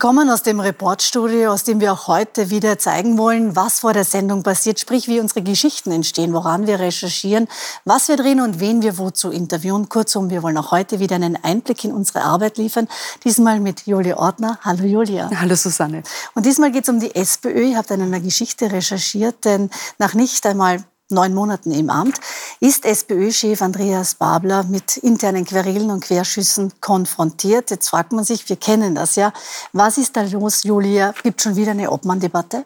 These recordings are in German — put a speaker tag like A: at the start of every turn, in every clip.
A: Willkommen aus dem Reportstudio, aus dem wir auch heute wieder zeigen wollen, was vor der Sendung passiert, sprich wie unsere Geschichten entstehen, woran wir recherchieren, was wir drehen und wen wir wozu interviewen. Kurzum, wir wollen auch heute wieder einen Einblick in unsere Arbeit liefern. Diesmal mit Julia Ortner. Hallo Julia.
B: Hallo Susanne.
A: Und diesmal geht es um die SPÖ. Ihr habt an einer Geschichte recherchiert, denn nach nicht einmal neun Monaten im Amt, ist SPÖ-Chef Andreas Babler mit internen Querelen und Querschüssen konfrontiert. Jetzt fragt man sich, wir kennen das ja. Was ist da los, Julia? Gibt schon wieder eine Obmann-Debatte?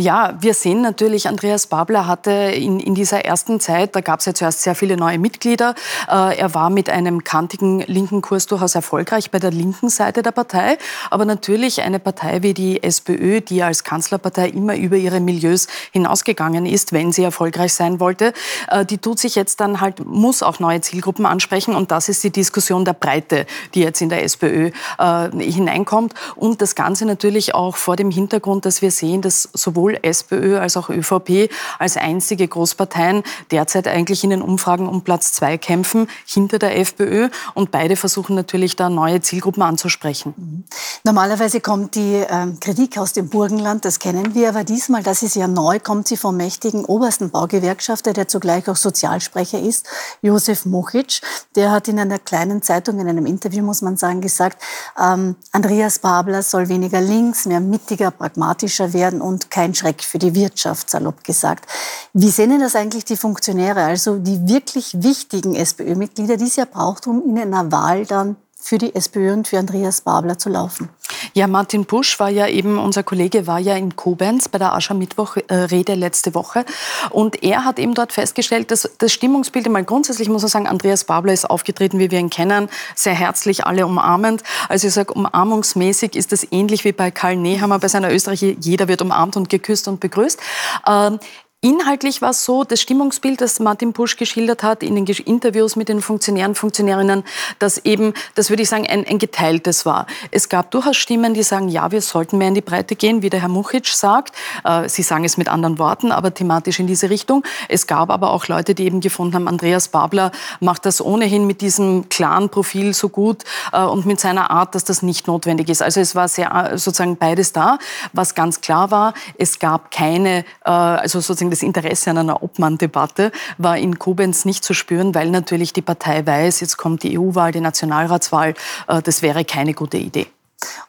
B: Ja, wir sehen natürlich, Andreas Babler hatte in, in dieser ersten Zeit, da gab es ja zuerst sehr viele neue Mitglieder. Äh, er war mit einem kantigen linken Kurs durchaus erfolgreich bei der linken Seite der Partei. Aber natürlich eine Partei wie die SPÖ, die als Kanzlerpartei immer über ihre Milieus hinausgegangen ist, wenn sie erfolgreich sein wollte, äh, die tut sich jetzt dann halt, muss auch neue Zielgruppen ansprechen. Und das ist die Diskussion der Breite, die jetzt in der SPÖ äh, hineinkommt. Und das Ganze natürlich auch vor dem Hintergrund, dass wir sehen, dass sowohl SPÖ als auch ÖVP als einzige Großparteien derzeit eigentlich in den Umfragen um Platz zwei kämpfen, hinter der FPÖ. Und beide versuchen natürlich da neue Zielgruppen anzusprechen. Mhm.
A: Normalerweise kommt die ähm, Kritik aus dem Burgenland, das kennen wir, aber diesmal, das ist ja neu, kommt sie vom mächtigen obersten Baugewerkschafter, der zugleich auch Sozialsprecher ist, Josef Mochic. Der hat in einer kleinen Zeitung, in einem Interview, muss man sagen, gesagt, ähm, Andreas Babler soll weniger links, mehr mittiger, pragmatischer werden und kein Schreck für die Wirtschaft, salopp gesagt. Wie sehen denn das eigentlich die Funktionäre, also die wirklich wichtigen SPÖ-Mitglieder, die es ja braucht, um in einer Wahl dann für die SPÖ und für Andreas Babler zu laufen?
B: Ja, Martin Busch war ja eben, unser Kollege war ja in Koblenz bei der Aschermittwoch-Rede letzte Woche. Und er hat eben dort festgestellt, dass das Stimmungsbild, mal grundsätzlich muss man sagen, Andreas Babler ist aufgetreten, wie wir ihn kennen, sehr herzlich, alle umarmend. Also ich sage, umarmungsmäßig ist das ähnlich wie bei Karl Nehammer bei seiner Österreicher, jeder wird umarmt und geküsst und begrüßt. Ähm, Inhaltlich war es so, das Stimmungsbild, das Martin Pusch geschildert hat in den Interviews mit den Funktionären, Funktionärinnen, dass eben, das würde ich sagen, ein, ein geteiltes war. Es gab durchaus Stimmen, die sagen, ja, wir sollten mehr in die Breite gehen, wie der Herr Muchic sagt. Äh, Sie sagen es mit anderen Worten, aber thematisch in diese Richtung. Es gab aber auch Leute, die eben gefunden haben, Andreas Babler macht das ohnehin mit diesem klaren Profil so gut äh, und mit seiner Art, dass das nicht notwendig ist. Also es war sehr, äh, sozusagen beides da. Was ganz klar war, es gab keine, äh, also sozusagen das Interesse an einer Obmann-Debatte war in Koblenz nicht zu spüren, weil natürlich die Partei weiß, jetzt kommt die EU-Wahl, die Nationalratswahl. Äh, das wäre keine gute Idee.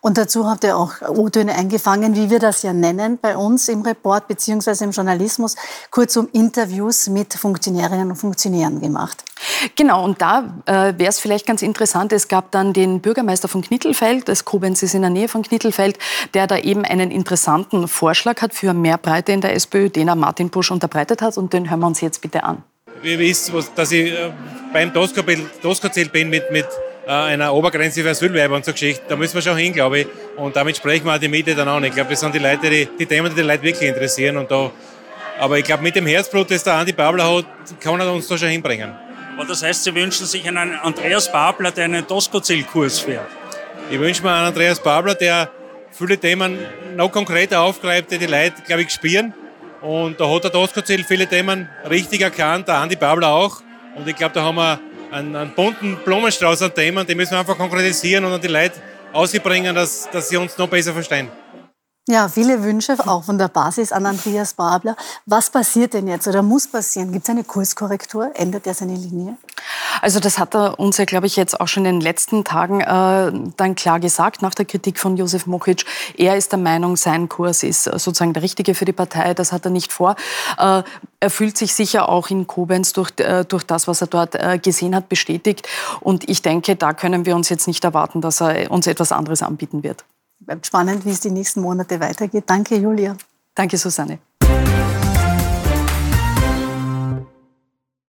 A: Und dazu habt ihr auch O-Töne eingefangen, wie wir das ja nennen bei uns im Report beziehungsweise im Journalismus, kurzum Interviews mit Funktionärinnen und Funktionären gemacht.
B: Genau, und da äh, wäre es vielleicht ganz interessant, es gab dann den Bürgermeister von Knittelfeld, das Koblenz ist in der Nähe von Knittelfeld, der da eben einen interessanten Vorschlag hat für mehr Breite in der SPÖ, den er Martin Busch unterbreitet hat und den hören wir uns jetzt bitte an.
C: Ihr wisst, dass ich äh, beim DOSCO-Zelt bin mit, mit äh, einer Obergrenze für Asylwerber und so Geschichten. Da müssen wir schon hin, glaube ich. Und damit sprechen wir auch die Miete dann an. Ich glaube, das sind die Leute, die, die Themen, die die Leute wirklich interessieren. Und da, aber ich glaube, mit dem Herzblut, das der Andi Babler hat, kann er uns da schon hinbringen.
D: Aber das heißt, Sie wünschen sich einen Andreas Babler, der einen Tosco-Zielkurs fährt?
C: Ich wünsche mir einen Andreas Babler, der viele Themen noch konkreter aufgreift, die die Leute, glaube ich, spüren. Und da hat der Tosco-Ziel viele Themen richtig erkannt, der Andi Babler auch. Und ich glaube, da haben wir einen, einen bunten Blumenstrauß an Themen, die müssen wir einfach konkretisieren und an die Leute ausbringen, dass, dass sie uns noch besser verstehen.
A: Ja, viele Wünsche auch von der Basis an Andreas Babler. Was passiert denn jetzt oder muss passieren? Gibt es eine Kurskorrektur? Ändert er seine Linie?
B: Also das hat er uns ja, glaube ich, jetzt auch schon in den letzten Tagen äh, dann klar gesagt, nach der Kritik von Josef Mokic. Er ist der Meinung, sein Kurs ist sozusagen der richtige für die Partei. Das hat er nicht vor. Äh, er fühlt sich sicher auch in Koblenz durch, äh, durch das, was er dort äh, gesehen hat, bestätigt. Und ich denke, da können wir uns jetzt nicht erwarten, dass er uns etwas anderes anbieten wird
A: bleibt spannend, wie es die nächsten Monate weitergeht. Danke, Julia.
B: Danke, Susanne.